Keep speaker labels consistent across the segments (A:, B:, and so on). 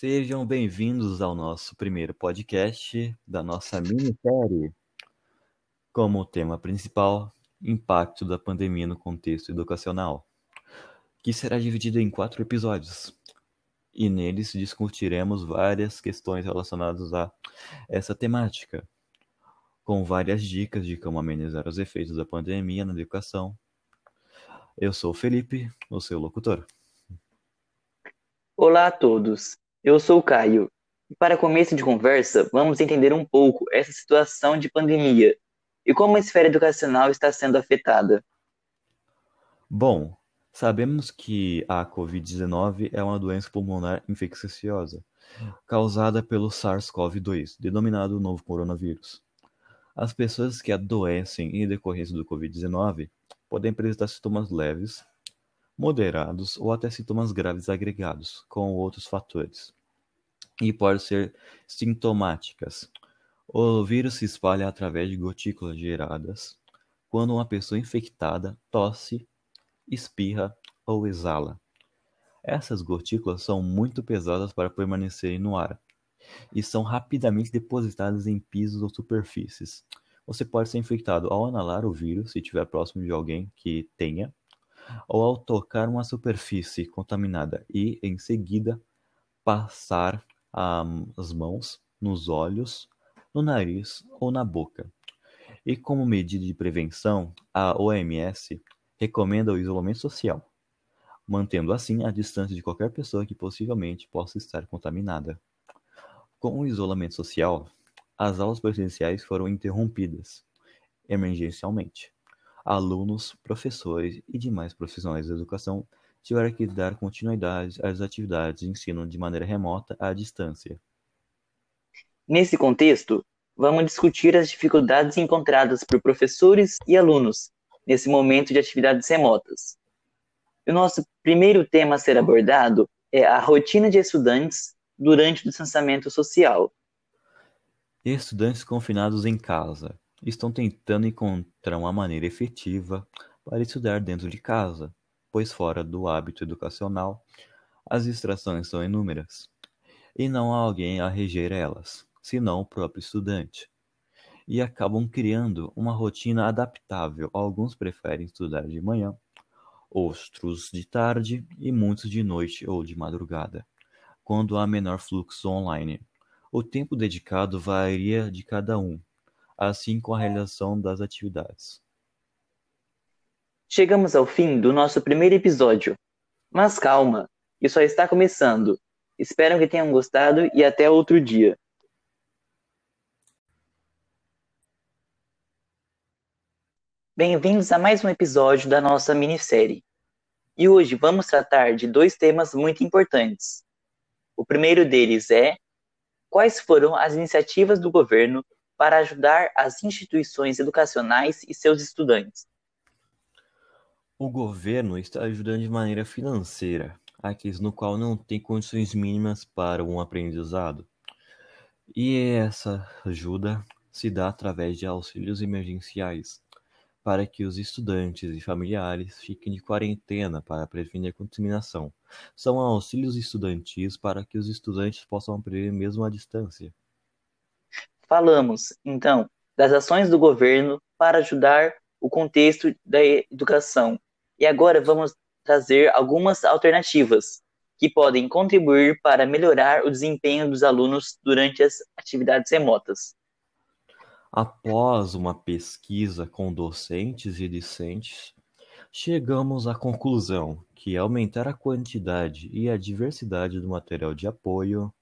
A: Sejam bem-vindos ao nosso primeiro podcast da nossa minissérie. Como tema principal, impacto da pandemia no contexto educacional, que será dividido em quatro episódios. E neles discutiremos várias questões relacionadas a essa temática, com várias dicas de como amenizar os efeitos da pandemia na educação. Eu sou o Felipe, o seu locutor.
B: Olá a todos, eu sou o Caio. E para começo de conversa, vamos entender um pouco essa situação de pandemia e como a esfera educacional está sendo afetada.
A: Bom, sabemos que a Covid-19 é uma doença pulmonar infecciosa causada pelo SARS-CoV-2, denominado novo coronavírus. As pessoas que adoecem em decorrência do Covid-19 podem apresentar sintomas leves, moderados ou até sintomas graves agregados com outros fatores, e podem ser sintomáticas. O vírus se espalha através de gotículas geradas quando uma pessoa infectada tosse, espirra ou exala. Essas gotículas são muito pesadas para permanecerem no ar e são rapidamente depositadas em pisos ou superfícies. Você pode ser infectado ao inalar o vírus, se estiver próximo de alguém que tenha, ou ao tocar uma superfície contaminada e, em seguida, passar as mãos nos olhos, no nariz ou na boca. E como medida de prevenção, a OMS recomenda o isolamento social, mantendo assim a distância de qualquer pessoa que possivelmente possa estar contaminada. Com o isolamento social, as aulas presenciais foram interrompidas, emergencialmente. Alunos, professores e demais profissionais da educação tiveram que dar continuidade às atividades de ensino de maneira remota à distância.
B: Nesse contexto, vamos discutir as dificuldades encontradas por professores e alunos nesse momento de atividades remotas. O nosso primeiro tema a ser abordado é a rotina de estudantes durante o distanciamento social.
A: Estudantes confinados em casa estão tentando encontrar uma maneira efetiva para estudar dentro de casa, pois fora do hábito educacional, as distrações são inúmeras, e não há alguém a reger elas, senão o próprio estudante. E acabam criando uma rotina adaptável. Alguns preferem estudar de manhã, outros de tarde e muitos de noite ou de madrugada, quando há menor fluxo online. O tempo dedicado varia de cada um, assim como a realização das atividades.
B: Chegamos ao fim do nosso primeiro episódio. Mas calma, isso só está começando. Espero que tenham gostado e até outro dia. Bem-vindos a mais um episódio da nossa minissérie. E hoje vamos tratar de dois temas muito importantes. O primeiro deles é quais foram as iniciativas do governo para ajudar as instituições educacionais e seus estudantes.
A: O governo está ajudando de maneira financeira aqueles no qual não tem condições mínimas para um aprendizado. E essa ajuda se dá através de auxílios emergenciais para que os estudantes e familiares fiquem de quarentena para prevenir a contaminação. São auxílios estudantis para que os estudantes possam aprender mesmo à distância.
B: Falamos, então, das ações do governo para ajudar o contexto da educação e agora vamos trazer algumas alternativas que podem contribuir para melhorar o desempenho dos alunos durante as atividades remotas.
A: Após uma pesquisa com docentes e discentes, chegamos à conclusão que aumentar a quantidade e a diversidade do material de apoio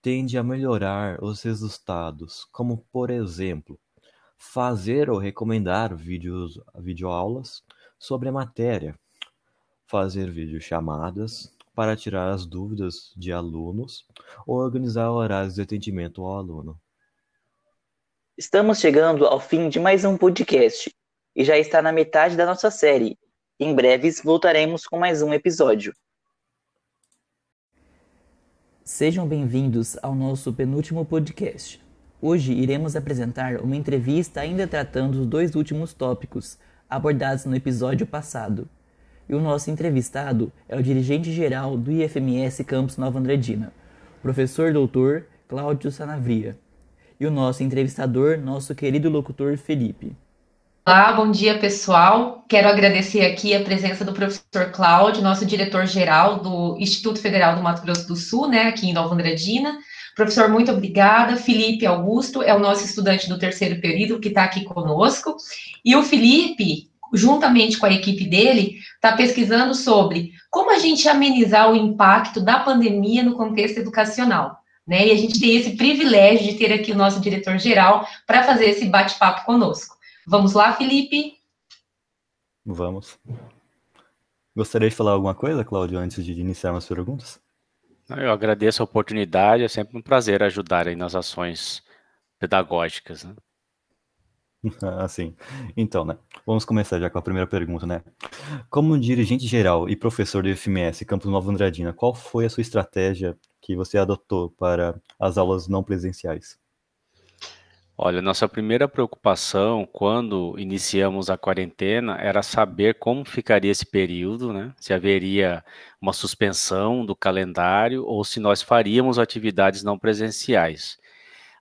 A: tende a melhorar os resultados, como, por exemplo, fazer ou recomendar vídeos, videoaulas sobre a matéria, fazer videochamadas para tirar as dúvidas de alunos ou organizar horários de atendimento ao aluno.
B: Estamos chegando ao fim de mais um podcast e já está na metade da nossa série. Em breve voltaremos com mais um episódio. Sejam bem-vindos ao nosso penúltimo podcast. Hoje iremos apresentar uma entrevista ainda tratando os dois últimos tópicos abordados no episódio passado. E o nosso entrevistado é o dirigente geral do IFMS Campus Nova Andradina, professor doutor Cláudio Sanavria, e o nosso entrevistador, nosso querido locutor Felipe.
C: Olá, bom dia pessoal. Quero agradecer aqui a presença do professor Cláudio, nosso diretor-geral do Instituto Federal do Mato Grosso do Sul, né, aqui em Nova Andradina. Professor, muito obrigada. Felipe Augusto é o nosso estudante do terceiro período que está aqui conosco. E o Felipe, juntamente com a equipe dele, está pesquisando sobre como a gente amenizar o impacto da pandemia no contexto educacional. Né? E a gente tem esse privilégio de ter aqui o nosso diretor-geral para fazer esse bate-papo conosco. Vamos lá, Felipe?
A: Vamos. Gostaria de falar alguma coisa, Cláudio, antes de iniciar as perguntas?
D: Eu agradeço a oportunidade, é sempre um prazer ajudar aí nas ações pedagógicas. Né?
A: Assim, então, né? Vamos começar já com a primeira pergunta, né? Como dirigente geral e professor do FMS Campus Nova Andradina, qual foi a sua estratégia que você adotou para as aulas não presenciais?
D: Olha, nossa primeira preocupação quando iniciamos a quarentena era saber como ficaria esse período, né? Se haveria uma suspensão do calendário ou se nós faríamos atividades não presenciais.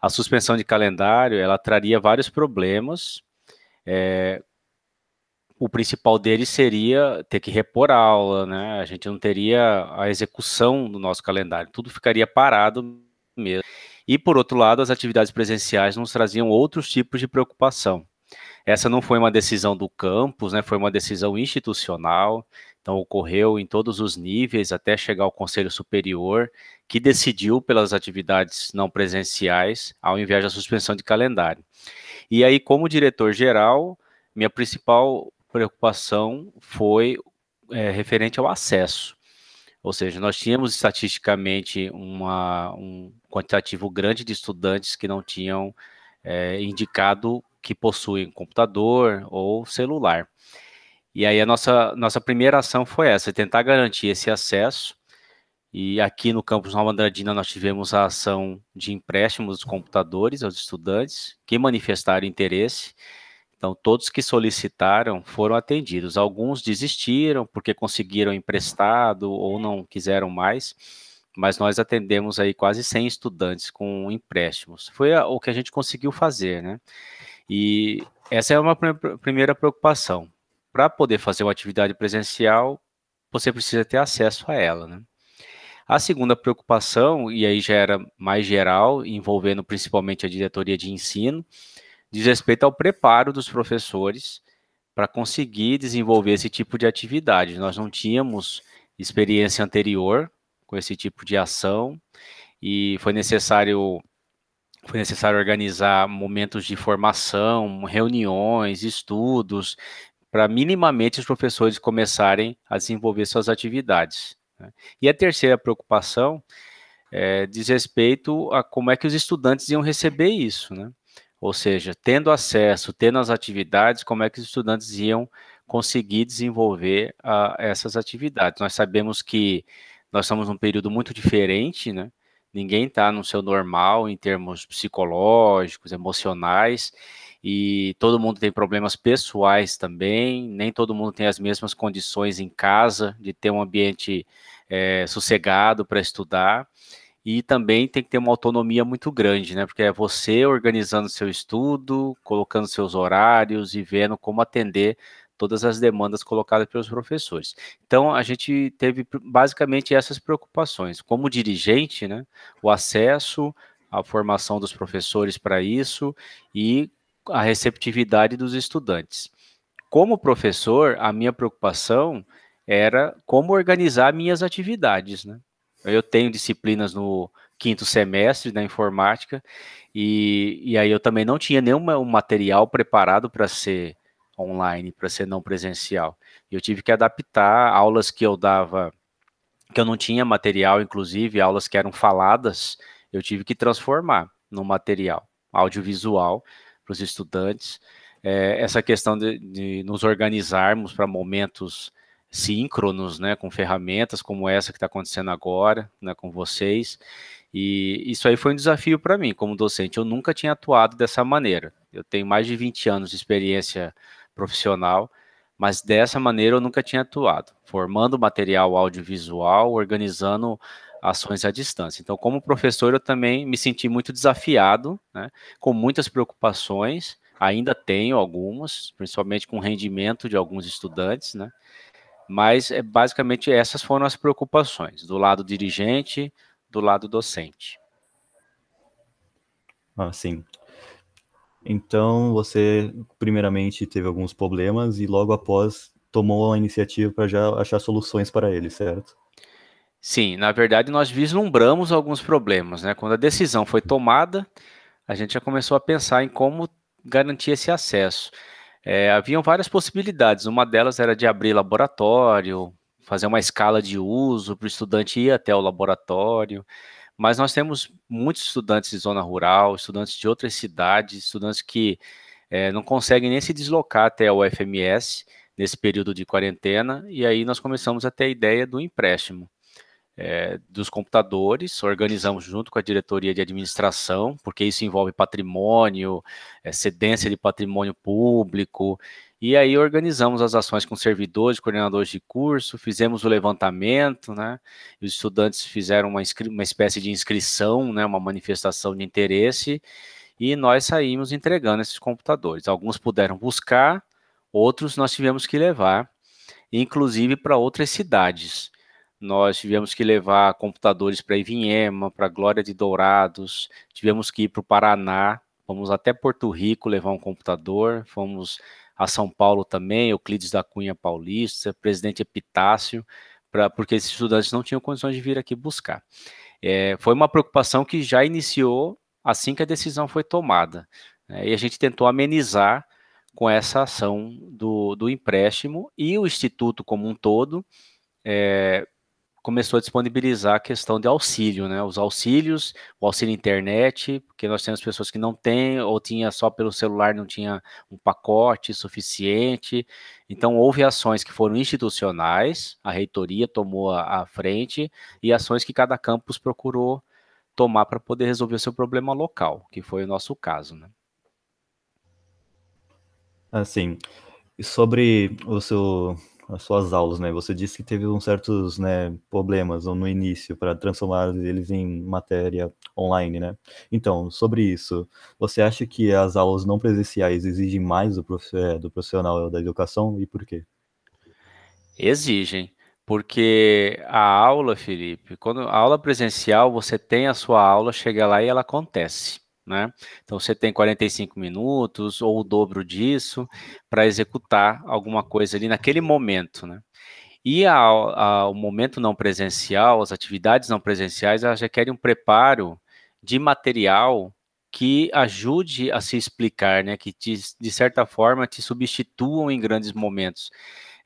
D: A suspensão de calendário, ela traria vários problemas. É, o principal deles seria ter que repor a aula, né? A gente não teria a execução do nosso calendário, tudo ficaria parado mesmo. E, por outro lado, as atividades presenciais nos traziam outros tipos de preocupação. Essa não foi uma decisão do campus, né, foi uma decisão institucional, então ocorreu em todos os níveis até chegar ao Conselho Superior, que decidiu pelas atividades não presenciais, ao invés da suspensão de calendário. E aí, como diretor-geral, minha principal preocupação foi é, referente ao acesso. Ou seja, nós tínhamos estatisticamente uma, um quantitativo grande de estudantes que não tinham é, indicado que possuem computador ou celular. E aí a nossa, nossa primeira ação foi essa, tentar garantir esse acesso. E aqui no campus Nova Andradina nós tivemos a ação de empréstimos dos computadores aos estudantes que manifestaram interesse. Então, todos que solicitaram foram atendidos. Alguns desistiram porque conseguiram emprestado ou não quiseram mais, mas nós atendemos aí quase 100 estudantes com empréstimos. Foi o que a gente conseguiu fazer, né? E essa é uma primeira preocupação. Para poder fazer uma atividade presencial, você precisa ter acesso a ela, né? A segunda preocupação, e aí já era mais geral, envolvendo principalmente a diretoria de ensino, diz respeito ao preparo dos professores para conseguir desenvolver esse tipo de atividade. Nós não tínhamos experiência anterior com esse tipo de ação e foi necessário foi necessário organizar momentos de formação, reuniões, estudos, para minimamente os professores começarem a desenvolver suas atividades. Né? E a terceira preocupação é, diz respeito a como é que os estudantes iam receber isso, né? Ou seja, tendo acesso, tendo as atividades, como é que os estudantes iam conseguir desenvolver uh, essas atividades. Nós sabemos que nós estamos num período muito diferente, né? Ninguém está no seu normal em termos psicológicos, emocionais, e todo mundo tem problemas pessoais também, nem todo mundo tem as mesmas condições em casa de ter um ambiente é, sossegado para estudar e também tem que ter uma autonomia muito grande, né? Porque é você organizando seu estudo, colocando seus horários e vendo como atender todas as demandas colocadas pelos professores. Então, a gente teve basicamente essas preocupações. Como dirigente, né? O acesso, a formação dos professores para isso e a receptividade dos estudantes. Como professor, a minha preocupação era como organizar minhas atividades, né? Eu tenho disciplinas no quinto semestre da informática e, e aí eu também não tinha nenhum material preparado para ser online, para ser não presencial. Eu tive que adaptar aulas que eu dava, que eu não tinha material, inclusive aulas que eram faladas, eu tive que transformar no material audiovisual para os estudantes. É, essa questão de, de nos organizarmos para momentos síncronos, né, com ferramentas como essa que está acontecendo agora, né, com vocês. E isso aí foi um desafio para mim como docente. Eu nunca tinha atuado dessa maneira. Eu tenho mais de 20 anos de experiência profissional, mas dessa maneira eu nunca tinha atuado, formando material audiovisual, organizando ações à distância. Então, como professor, eu também me senti muito desafiado, né, com muitas preocupações, ainda tenho algumas, principalmente com o rendimento de alguns estudantes, né, mas é, basicamente essas foram as preocupações, do lado dirigente, do lado docente.
A: Ah, sim. Então, você primeiramente teve alguns problemas e logo após tomou a iniciativa para já achar soluções para eles, certo?
D: Sim, na verdade nós vislumbramos alguns problemas, né? Quando a decisão foi tomada, a gente já começou a pensar em como garantir esse acesso. É, haviam várias possibilidades, uma delas era de abrir laboratório, fazer uma escala de uso para o estudante ir até o laboratório, mas nós temos muitos estudantes de zona rural, estudantes de outras cidades, estudantes que é, não conseguem nem se deslocar até o FMS nesse período de quarentena, e aí nós começamos a ter a ideia do empréstimo é, dos computadores, organizamos junto com a diretoria de administração, porque isso envolve patrimônio, é, cedência de patrimônio público, e aí organizamos as ações com servidores, coordenadores de curso, fizemos o levantamento, né? Os estudantes fizeram uma, uma espécie de inscrição, né? Uma manifestação de interesse, e nós saímos entregando esses computadores. Alguns puderam buscar, outros nós tivemos que levar, inclusive para outras cidades nós tivemos que levar computadores para Ivinhema, para Glória de Dourados, tivemos que ir para o Paraná, fomos até Porto Rico levar um computador, fomos a São Paulo também, Euclides da Cunha Paulista, Presidente Epitácio, pra, porque esses estudantes não tinham condições de vir aqui buscar. É, foi uma preocupação que já iniciou assim que a decisão foi tomada, né, e a gente tentou amenizar com essa ação do, do empréstimo e o Instituto como um todo, é, começou a disponibilizar a questão de auxílio, né? Os auxílios, o auxílio internet, porque nós temos pessoas que não têm, ou tinha só pelo celular, não tinha um pacote suficiente. Então, houve ações que foram institucionais, a reitoria tomou a, a frente, e ações que cada campus procurou tomar para poder resolver o seu problema local, que foi o nosso caso, né?
A: Assim, sobre o seu as suas aulas, né? Você disse que teve uns certos né, problemas no início para transformar eles em matéria online, né? Então, sobre isso, você acha que as aulas não presenciais exigem mais do, prof... É, do profissional da educação e por quê?
D: Exigem, porque a aula, Felipe, quando a aula presencial, você tem a sua aula, chega lá e ela acontece né? Então você tem 45 minutos ou o dobro disso para executar alguma coisa ali naquele momento, né? E a, a, o momento não presencial, as atividades não presenciais, elas já querem um preparo de material que ajude a se explicar, né? Que te, de certa forma te substituam em grandes momentos,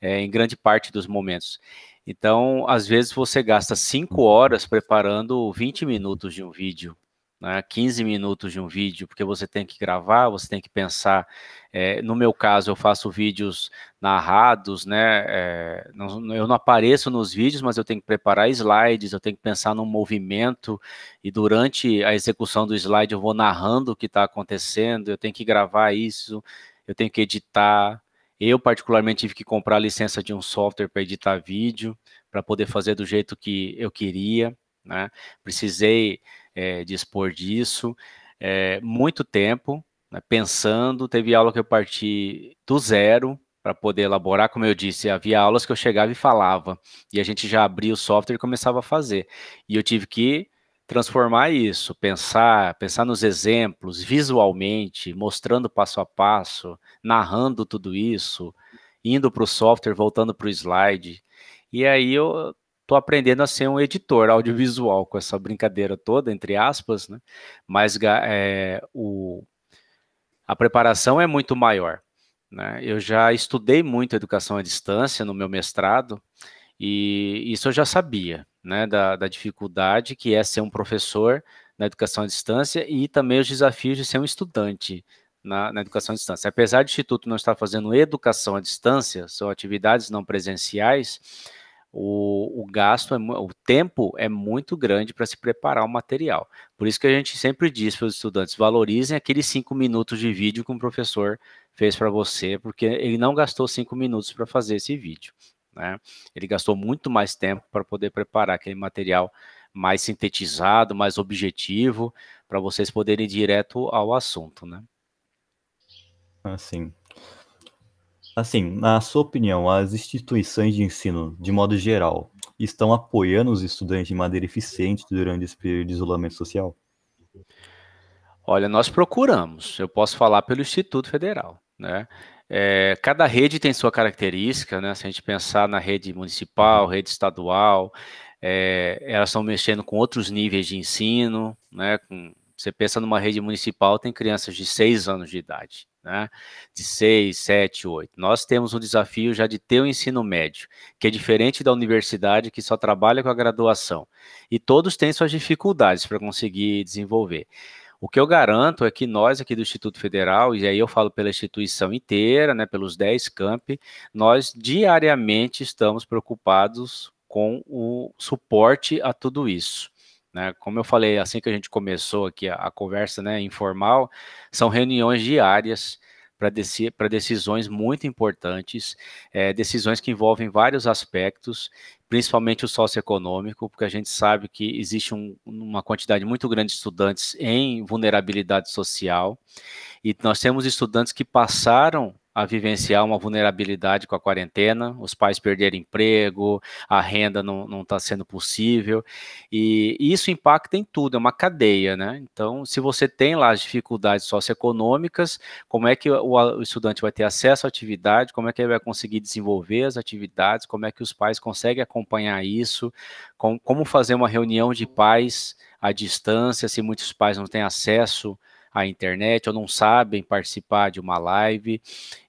D: é, em grande parte dos momentos. Então, às vezes você gasta cinco horas preparando 20 minutos de um vídeo, né, 15 minutos de um vídeo, porque você tem que gravar, você tem que pensar. É, no meu caso, eu faço vídeos narrados, né? É, não, eu não apareço nos vídeos, mas eu tenho que preparar slides, eu tenho que pensar no movimento, e durante a execução do slide eu vou narrando o que está acontecendo, eu tenho que gravar isso, eu tenho que editar. Eu, particularmente, tive que comprar a licença de um software para editar vídeo, para poder fazer do jeito que eu queria. Né? Precisei é, dispor disso, é, muito tempo né, pensando. Teve aula que eu parti do zero para poder elaborar, como eu disse, havia aulas que eu chegava e falava, e a gente já abria o software e começava a fazer. E eu tive que transformar isso, pensar, pensar nos exemplos, visualmente, mostrando passo a passo, narrando tudo isso, indo para o software, voltando para o slide. E aí eu tô aprendendo a ser um editor audiovisual com essa brincadeira toda, entre aspas, né? Mas é, o, a preparação é muito maior. Né? Eu já estudei muito educação à distância no meu mestrado, e isso eu já sabia, né? Da, da dificuldade que é ser um professor na educação à distância e também os desafios de ser um estudante na, na, educação à distância. Apesar do Instituto não estar fazendo educação à distância, são atividades não presenciais, o, o gasto, é, o tempo é muito grande para se preparar o material. Por isso que a gente sempre diz para os estudantes, valorizem aqueles cinco minutos de vídeo que um professor fez para você, porque ele não gastou cinco minutos para fazer esse vídeo. Né? Ele gastou muito mais tempo para poder preparar aquele material mais sintetizado, mais objetivo, para vocês poderem ir direto ao assunto, né?
A: Assim, assim, na sua opinião, as instituições de ensino, de modo geral, estão apoiando os estudantes de maneira eficiente durante esse período de isolamento social?
D: Olha, nós procuramos. Eu posso falar pelo Instituto Federal, né? É, cada rede tem sua característica, né? Se a gente pensar na rede municipal, rede estadual, é, elas estão mexendo com outros níveis de ensino, né? Com, você pensa numa rede municipal, tem crianças de 6 anos de idade, né? De 6, 7, 8. Nós temos um desafio já de ter o ensino médio, que é diferente da universidade, que só trabalha com a graduação. E todos têm suas dificuldades para conseguir desenvolver. O que eu garanto é que nós aqui do Instituto Federal, e aí eu falo pela instituição inteira, né, pelos 10 campi, nós diariamente estamos preocupados com o suporte a tudo isso. Né? Como eu falei, assim que a gente começou aqui a, a conversa né, informal, são reuniões diárias para decisões muito importantes, é, decisões que envolvem vários aspectos, principalmente o socioeconômico, porque a gente sabe que existe um, uma quantidade muito grande de estudantes em vulnerabilidade social, e nós temos estudantes que passaram a vivenciar uma vulnerabilidade com a quarentena, os pais perderam emprego, a renda não está sendo possível, e, e, isso impacta em tudo, é uma cadeia, né? Então, se você tem lá as dificuldades socioeconômicas, como é que o, o estudante vai ter acesso à atividade, como é que ele vai conseguir desenvolver as atividades, como é que os pais conseguem acompanhar isso, com, como fazer uma reunião de pais à distância, se muitos pais não têm acesso a internet ou não sabem participar de uma live.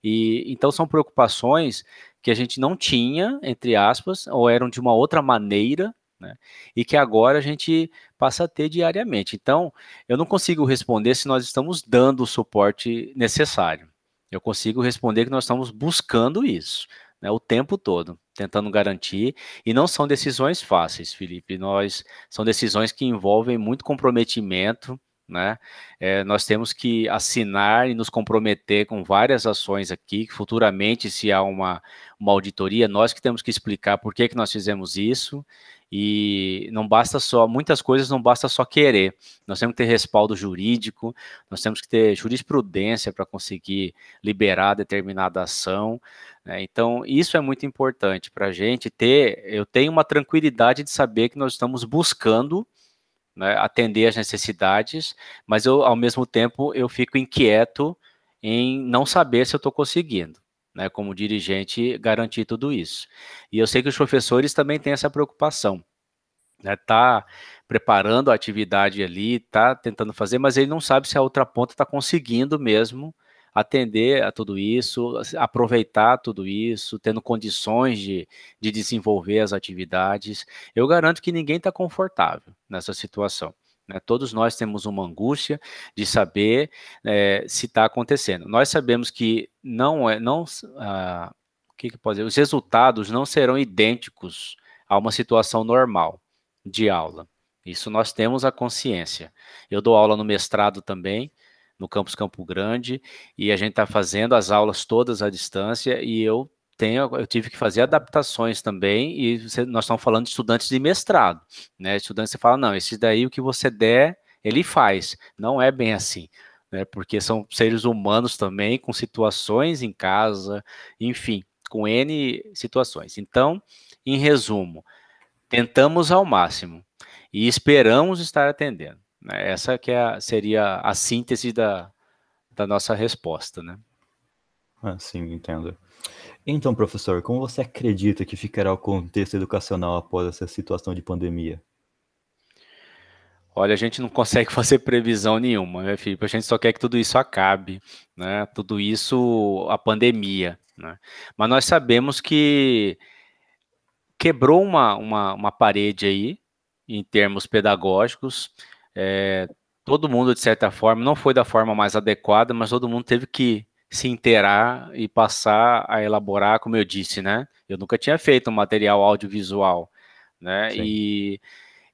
D: E então são preocupações que a gente não tinha, entre aspas, ou eram de uma outra maneira, né? E que agora a gente passa a ter diariamente. Então, eu não consigo responder se nós estamos dando o suporte necessário. Eu consigo responder que nós estamos buscando isso. Né, o tempo todo, tentando garantir, e não são decisões fáceis, Felipe. Nós são decisões que envolvem muito comprometimento, né? É, nós temos que assinar e nos comprometer com várias ações aqui, que futuramente, se há uma, uma auditoria, nós que temos que explicar por que, que nós fizemos isso, e não basta só, muitas coisas não basta só querer, nós temos que ter respaldo jurídico, nós temos que ter jurisprudência para conseguir liberar determinada ação, né? então isso é muito importante para a gente ter, eu tenho uma tranquilidade de saber que nós estamos buscando né, atender as necessidades, mas eu, ao mesmo tempo, eu fico inquieto em não saber se eu estou conseguindo, né, como dirigente, garantir tudo isso. E eu sei que os professores também têm essa preocupação, né, tá preparando a atividade ali, tá tentando fazer, mas ele não sabe se a outra ponta está conseguindo mesmo atender a tudo isso, aproveitar tudo isso, tendo condições de, de desenvolver as atividades. Eu garanto que ninguém está confortável nessa situação. Né? Todos nós temos uma angústia de saber é, se está acontecendo. Nós sabemos que não é, não, ah, o que, que pode dizer? Os resultados não serão idênticos a uma situação normal de aula. Isso nós temos a consciência. Eu dou aula no mestrado também, no campus Campo Grande, e a gente está fazendo as aulas todas à distância, e eu tenho, eu tive que fazer adaptações também, e você, nós estamos falando de estudantes de mestrado, né? Estudantes você fala, não, esse daí o que você der, ele faz. Não é bem assim. Né, porque são seres humanos também, com situações em casa, enfim, com N situações. Então, em resumo, tentamos ao máximo e esperamos estar atendendo. Né? Essa que é a, seria a síntese da, da nossa resposta, né?
A: Ah, sim, entendo. Então, professor, como você acredita que ficará o contexto educacional após essa situação de pandemia?
D: Olha, a gente não consegue fazer previsão nenhuma, né, Felipe? A gente só quer que tudo isso acabe, né? Tudo isso, a pandemia, né? Mas nós sabemos que quebrou uma, uma, uma parede aí, em termos pedagógicos, é, todo mundo, de certa forma, não foi da forma mais adequada, mas todo mundo teve que se inteirar e passar a elaborar, como eu disse, né? Eu nunca tinha feito um material audiovisual, né? Sim. E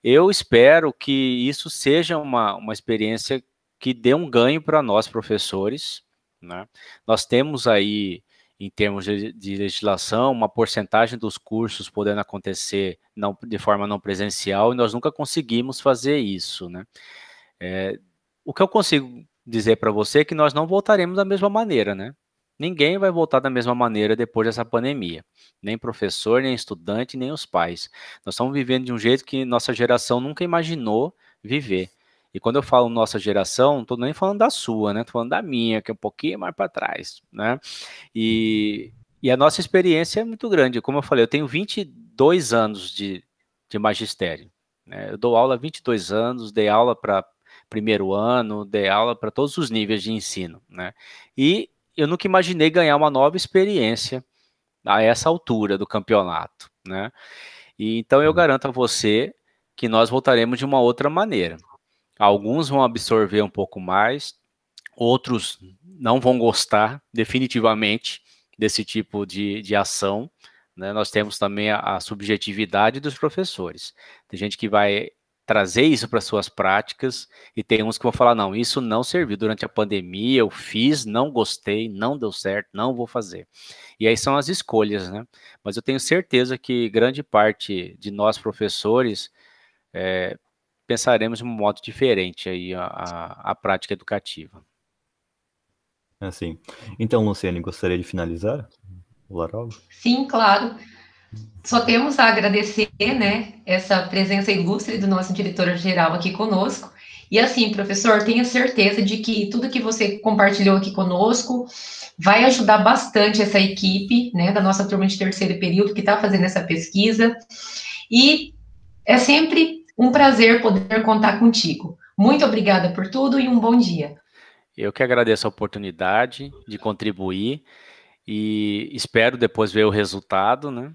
D: eu espero que isso seja uma, uma experiência que dê um ganho para nós, professores, né? Nós temos aí em termos de, de, legislação, uma porcentagem dos cursos podendo acontecer não, de forma não presencial, e nós nunca conseguimos fazer isso, né? É, o que eu consigo dizer para você é que nós não voltaremos da mesma maneira, né? Ninguém vai voltar da mesma maneira depois dessa pandemia. Nem professor, nem estudante, nem os pais. Nós estamos vivendo de um jeito que nossa geração nunca imaginou viver. E quando eu falo nossa geração, não estou nem falando da sua, né? Estou falando da minha, que é um pouquinho mais para trás, né? E, e a nossa experiência é muito grande. Como eu falei, eu tenho 22 anos de, de magistério. Né? Eu dou aula há 22 anos, dei aula para primeiro ano, dei aula para todos os níveis de ensino, né? E eu nunca imaginei ganhar uma nova experiência a essa altura do campeonato, né? E então eu garanto a você que nós voltaremos de uma outra maneira. Alguns vão absorver um pouco mais, outros não vão gostar definitivamente desse tipo de, de ação. Né? Nós temos também a, a subjetividade dos professores. Tem gente que vai trazer isso para suas práticas e tem uns que vão falar não, isso não serviu durante a pandemia, eu fiz, não gostei, não deu certo, não vou fazer. E aí são as escolhas, né? Mas eu tenho certeza que grande parte de nós professores é, pensaremos de um modo diferente aí a, a, a prática educativa.
A: Assim. Então, Luciane, gostaria de finalizar o Larogo?
C: Sim, claro. Só temos a agradecer, né, essa presença ilustre do nosso diretor-geral aqui conosco. E assim, professor, tenha certeza de que tudo que você compartilhou aqui conosco vai ajudar bastante essa equipe, né, da nossa turma de terceiro período que está fazendo essa pesquisa. E é sempre um prazer poder contar contigo. Muito obrigada por tudo e um bom dia.
D: Eu que agradeço a oportunidade de contribuir e espero depois ver o resultado, né?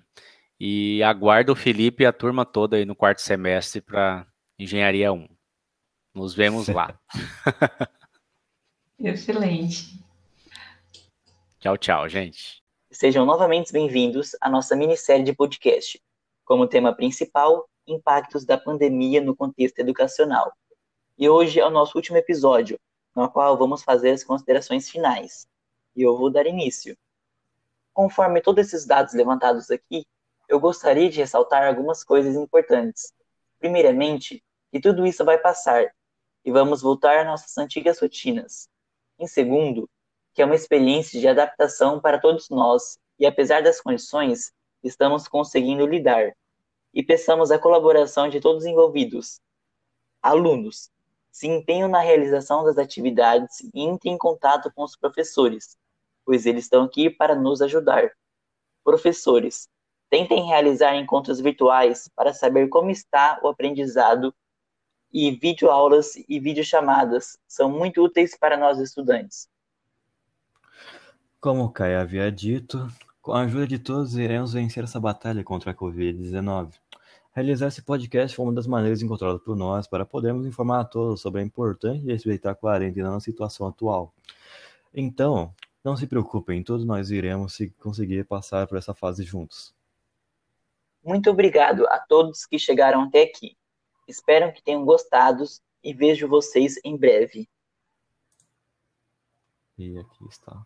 D: E aguardo o Felipe e a turma toda aí no quarto semestre para Engenharia 1. Nos vemos lá.
C: Excelente.
D: Tchau, tchau, gente.
B: Sejam novamente bem-vindos à nossa minissérie de podcast. Como tema principal, impactos da pandemia no contexto educacional. E hoje é o nosso último episódio, no qual vamos fazer as considerações finais. E eu vou dar início. Conforme todos esses dados levantados aqui, eu gostaria de ressaltar algumas coisas importantes. Primeiramente, que tudo isso vai passar e vamos voltar às nossas antigas rotinas. Em segundo, que é uma experiência de adaptação para todos nós e, apesar das condições, estamos conseguindo lidar e peçamos a colaboração de todos os envolvidos. Alunos, se empenham na realização das atividades e entrem em contato com os professores, pois eles estão aqui para nos ajudar. Professores, tentem realizar encontros virtuais para saber como está o aprendizado e videoaulas e videochamadas são muito úteis para nós estudantes.
A: Como o Caio havia dito, com a ajuda de todos, iremos vencer essa batalha contra a Covid-19. Realizar esse podcast foi uma das maneiras encontradas por nós para podermos informar a todos sobre a importância de respeitar a quarentena na situação atual. Então, não se preocupem, todos nós iremos conseguir passar por essa fase juntos.
B: Muito obrigado a todos que chegaram até aqui. Espero que tenham gostado e vejo vocês em breve.
A: E aqui está.